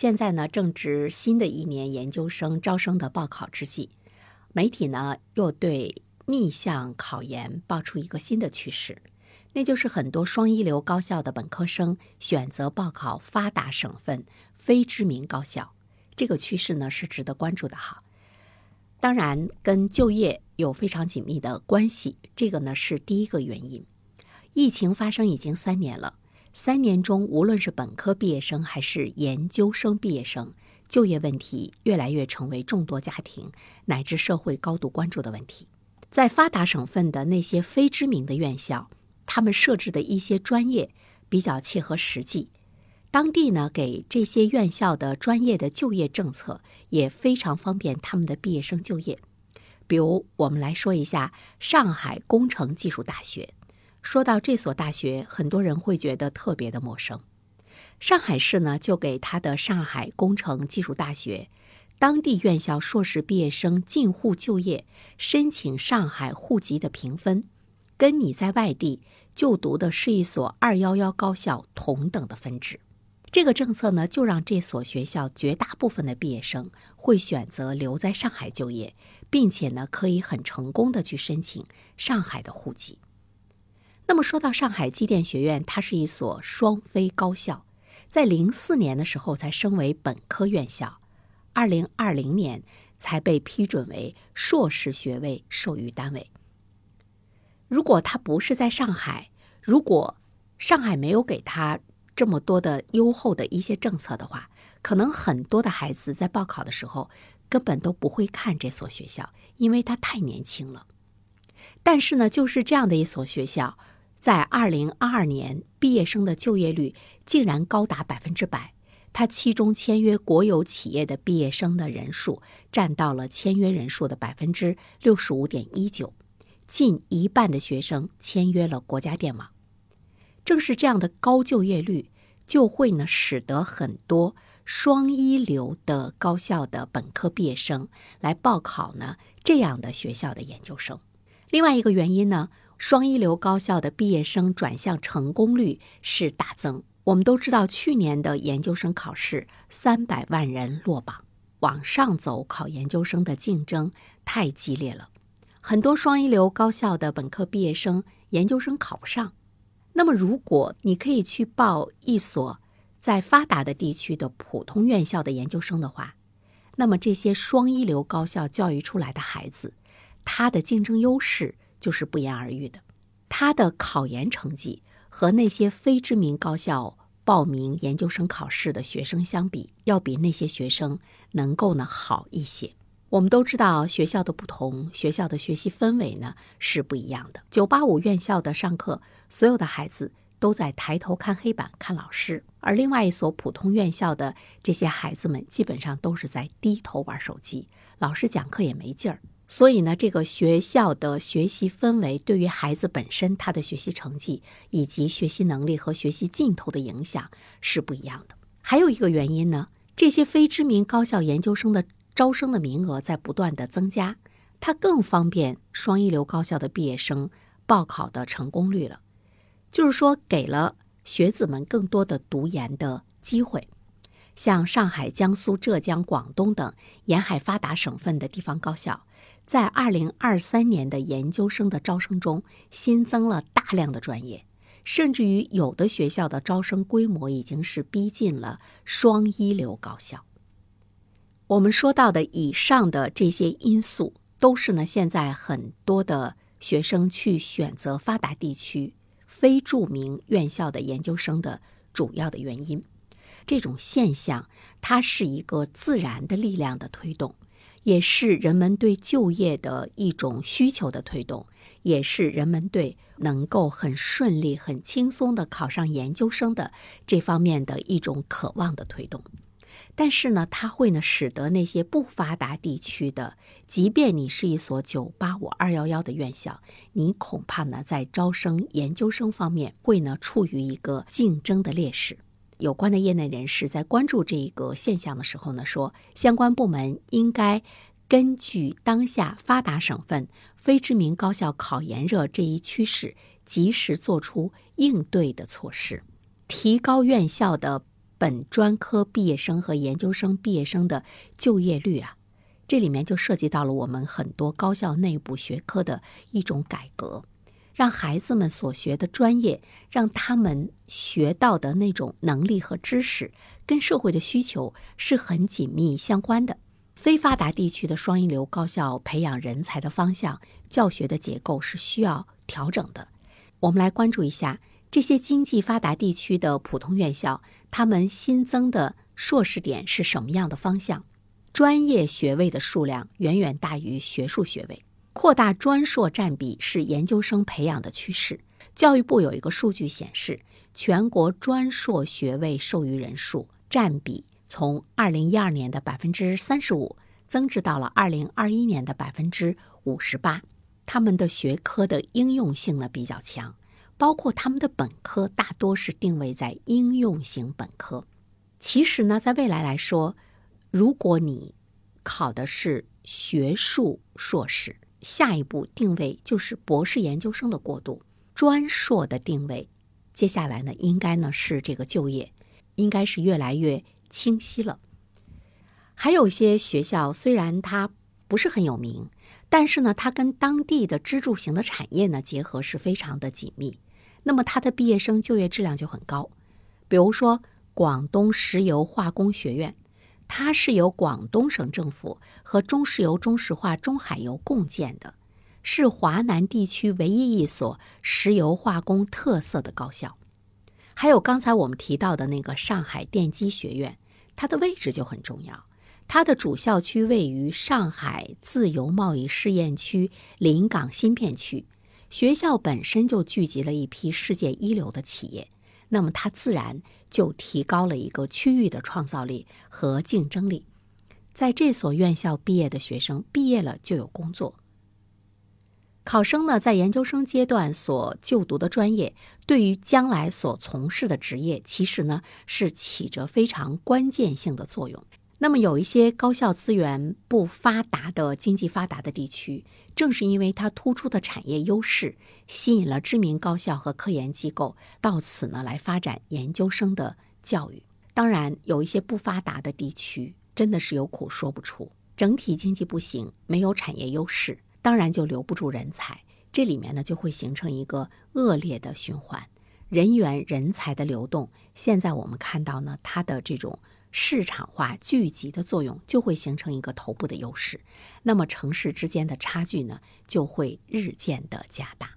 现在呢正值新的一年研究生招生的报考之际，媒体呢又对逆向考研爆出一个新的趋势，那就是很多双一流高校的本科生选择报考发达省份非知名高校。这个趋势呢是值得关注的哈。当然，跟就业有非常紧密的关系，这个呢是第一个原因。疫情发生已经三年了，三年中无论是本科毕业生还是研究生毕业生，就业问题越来越成为众多家庭乃至社会高度关注的问题。在发达省份的那些非知名的院校，他们设置的一些专业比较切合实际。当地呢，给这些院校的专业的就业政策也非常方便他们的毕业生就业。比如，我们来说一下上海工程技术大学。说到这所大学，很多人会觉得特别的陌生。上海市呢，就给他的上海工程技术大学当地院校硕士毕业生进沪就业申请上海户籍的评分，跟你在外地就读的是一所二幺幺高校同等的分值。这个政策呢，就让这所学校绝大部分的毕业生会选择留在上海就业，并且呢，可以很成功的去申请上海的户籍。那么说到上海机电学院，它是一所双非高校，在零四年的时候才升为本科院校，二零二零年才被批准为硕士学位授予单位。如果它不是在上海，如果上海没有给他。这么多的优厚的一些政策的话，可能很多的孩子在报考的时候根本都不会看这所学校，因为它太年轻了。但是呢，就是这样的一所学校，在二零二二年毕业生的就业率竟然高达百分之百。它其中签约国有企业的毕业生的人数占到了签约人数的百分之六十五点一九，近一半的学生签约了国家电网。正是这样的高就业率，就会呢使得很多双一流的高校的本科毕业生来报考呢这样的学校的研究生。另外一个原因呢，双一流高校的毕业生转向成功率是大增。我们都知道，去年的研究生考试三百万人落榜，往上走考研究生的竞争太激烈了，很多双一流高校的本科毕业生研究生考不上。那么，如果你可以去报一所在发达的地区的普通院校的研究生的话，那么这些双一流高校教育出来的孩子，他的竞争优势就是不言而喻的。他的考研成绩和那些非知名高校报名研究生考试的学生相比，要比那些学生能够呢好一些。我们都知道学校的不同，学校的学习氛围呢是不一样的。九八五院校的上课，所有的孩子都在抬头看黑板看老师，而另外一所普通院校的这些孩子们基本上都是在低头玩手机，老师讲课也没劲儿。所以呢，这个学校的学习氛围对于孩子本身他的学习成绩以及学习能力和学习劲头的影响是不一样的。还有一个原因呢，这些非知名高校研究生的。招生的名额在不断的增加，它更方便双一流高校的毕业生报考的成功率了。就是说，给了学子们更多的读研的机会。像上海、江苏、浙江、广东等沿海发达省份的地方高校，在二零二三年的研究生的招生中新增了大量的专业，甚至于有的学校的招生规模已经是逼近了双一流高校。我们说到的以上的这些因素，都是呢现在很多的学生去选择发达地区非著名院校的研究生的主要的原因。这种现象，它是一个自然的力量的推动，也是人们对就业的一种需求的推动，也是人们对能够很顺利、很轻松的考上研究生的这方面的一种渴望的推动。但是呢，它会呢使得那些不发达地区的，即便你是一所九八五二幺幺的院校，你恐怕呢在招生研究生方面会呢处于一个竞争的劣势。有关的业内人士在关注这一个现象的时候呢，说相关部门应该根据当下发达省份非知名高校考研热这一趋势，及时做出应对的措施，提高院校的。本专科毕业生和研究生毕业生的就业率啊，这里面就涉及到了我们很多高校内部学科的一种改革，让孩子们所学的专业，让他们学到的那种能力和知识，跟社会的需求是很紧密相关的。非发达地区的双一流高校培养人才的方向、教学的结构是需要调整的。我们来关注一下这些经济发达地区的普通院校，他们新增的硕士点是什么样的方向？专业学位的数量远远大于学术学位，扩大专硕占比是研究生培养的趋势。教育部有一个数据显示，全国专硕学位授予人数占比。从二零一二年的百分之三十五增至到了二零二一年的百分之五十八，他们的学科的应用性呢比较强，包括他们的本科大多是定位在应用型本科。其实呢，在未来来说，如果你考的是学术硕士，下一步定位就是博士研究生的过渡，专硕的定位，接下来呢应该呢是这个就业，应该是越来越。清晰了。还有一些学校，虽然它不是很有名，但是呢，它跟当地的支柱型的产业呢结合是非常的紧密。那么它的毕业生就业质量就很高。比如说，广东石油化工学院，它是由广东省政府和中石油、中石化、中海油共建的，是华南地区唯一一所石油化工特色的高校。还有刚才我们提到的那个上海电机学院，它的位置就很重要。它的主校区位于上海自由贸易试验区临港新片区，学校本身就聚集了一批世界一流的企业，那么它自然就提高了一个区域的创造力和竞争力。在这所院校毕业的学生，毕业了就有工作。考生呢，在研究生阶段所就读的专业，对于将来所从事的职业，其实呢是起着非常关键性的作用。那么，有一些高校资源不发达的经济发达的地区，正是因为它突出的产业优势，吸引了知名高校和科研机构到此呢来发展研究生的教育。当然，有一些不发达的地区，真的是有苦说不出，整体经济不行，没有产业优势。当然就留不住人才，这里面呢就会形成一个恶劣的循环，人员人才的流动。现在我们看到呢，它的这种市场化聚集的作用，就会形成一个头部的优势。那么城市之间的差距呢，就会日渐的加大。